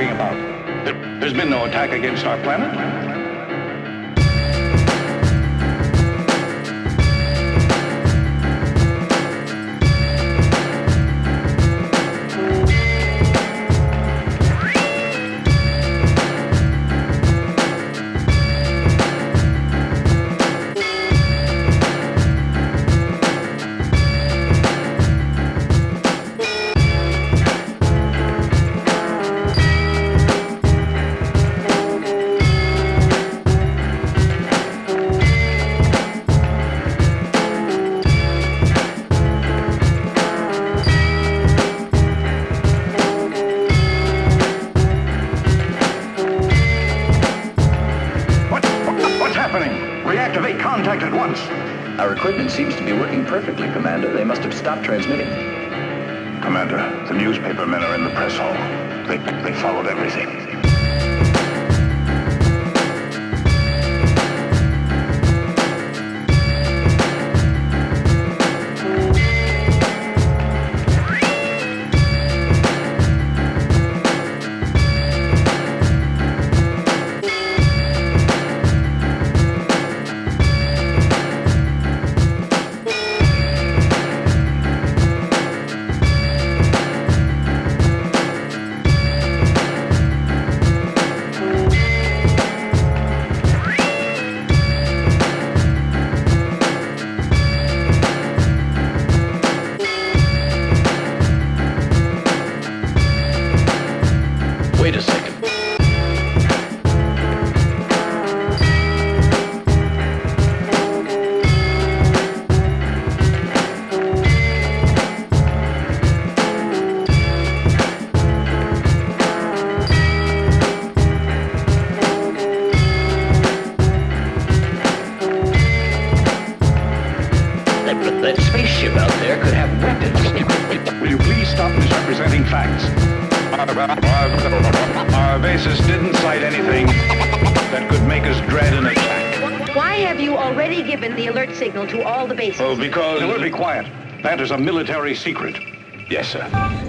talking about? There- There's been no attack against our planet. At once. Our equipment seems to be working perfectly, Commander. They must have stopped transmitting. Commander, the newspaper men are in the press hall. They, they followed everything. Wait a second. That, spaceship out there could have weapons. Will you please stop misrepresenting facts? Our, our, our basis didn't sight anything that could make us dread an attack. Why have you already given the alert signal to all the bases? Oh, because... Now, be quiet. That is a military secret. Yes, sir.